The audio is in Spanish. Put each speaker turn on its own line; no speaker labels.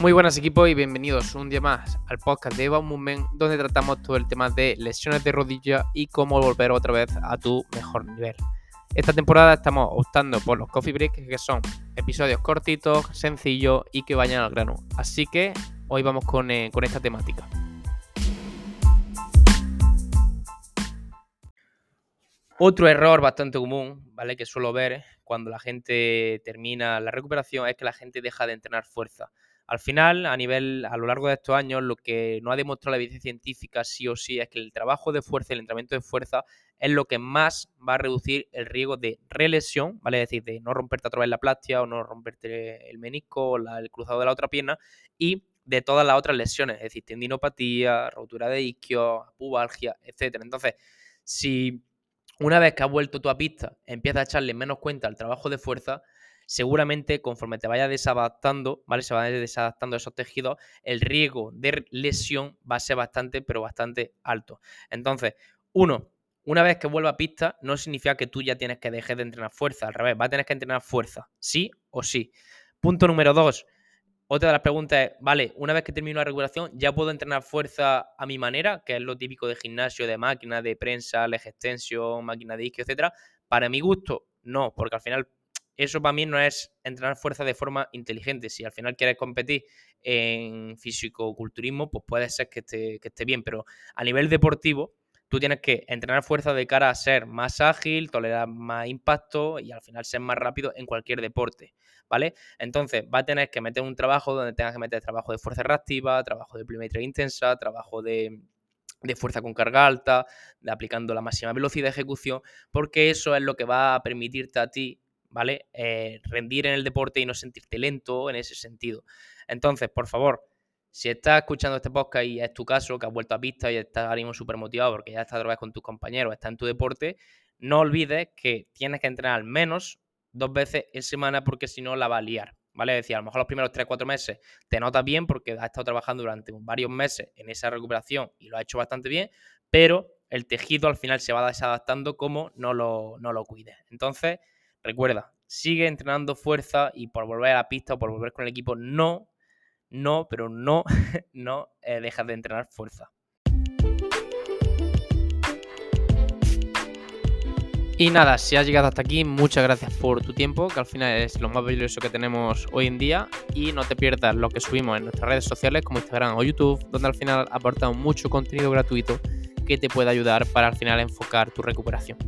Muy buenas equipos y bienvenidos un día más al podcast de Eva Movement donde tratamos todo el tema de lesiones de rodilla y cómo volver otra vez a tu mejor nivel. Esta temporada estamos optando por los coffee breaks que son episodios cortitos, sencillos y que vayan al grano. Así que hoy vamos con, eh, con esta temática. Otro error bastante común, ¿vale? Que suelo ver cuando la gente termina la recuperación es que la gente deja de entrenar fuerza. Al final, a nivel, a lo largo de estos años, lo que no ha demostrado la evidencia científica sí o sí es que el trabajo de fuerza, el entrenamiento de fuerza, es lo que más va a reducir el riesgo de relesión, ¿vale? Es decir, de no romperte otra vez la plastia o no romperte el menisco o el cruzado de la otra pierna y de todas las otras lesiones, es decir, tendinopatía, rotura de isquio, pubalgia, etc. Entonces, si una vez que has vuelto tú a pista, empiezas a echarle menos cuenta al trabajo de fuerza, seguramente conforme te vayas desadaptando, ¿vale? Se van desadaptando esos tejidos, el riesgo de lesión va a ser bastante, pero bastante alto. Entonces, uno, una vez que vuelva a pista, no significa que tú ya tienes que dejar de entrenar fuerza, al revés, va a tener que entrenar fuerza, sí o sí. Punto número dos, otra de las preguntas es, vale, una vez que termino la regulación, ¿ya puedo entrenar fuerza a mi manera? Que es lo típico de gimnasio, de máquina, de prensa, leg extension, máquina de isquio, etcétera. Para mi gusto, no, porque al final eso para mí no es entrenar fuerza de forma inteligente. Si al final quieres competir en físico-culturismo, pues puede ser que esté, que esté bien, pero a nivel deportivo, tú tienes que entrenar fuerza de cara a ser más ágil, tolerar más impacto y al final ser más rápido en cualquier deporte, ¿vale? Entonces, va a tener que meter un trabajo donde tengas que meter trabajo de fuerza reactiva, trabajo de pliometría intensa, trabajo de, de fuerza con carga alta, aplicando la máxima velocidad de ejecución, porque eso es lo que va a permitirte a ti ¿vale? Eh, rendir en el deporte y no sentirte lento en ese sentido. Entonces, por favor, si estás escuchando este podcast y es tu caso, que has vuelto a pista y estás ahora mismo súper motivado porque ya estás otra vez con tus compañeros, estás en tu deporte, no olvides que tienes que entrenar al menos dos veces en semana porque si no la va a liar. ¿Vale? Es decir, a lo mejor los primeros 3-4 meses te notas bien porque has estado trabajando durante varios meses en esa recuperación y lo has hecho bastante bien, pero el tejido al final se va desadaptando como no lo, no lo cuides. Entonces, Recuerda, sigue entrenando fuerza y por volver a la pista o por volver con el equipo, no, no, pero no, no eh, dejas de entrenar fuerza. Y nada, si has llegado hasta aquí, muchas gracias por tu tiempo, que al final es lo más valioso que tenemos hoy en día. Y no te pierdas lo que subimos en nuestras redes sociales como Instagram o YouTube, donde al final aportamos mucho contenido gratuito que te puede ayudar para al final enfocar tu recuperación.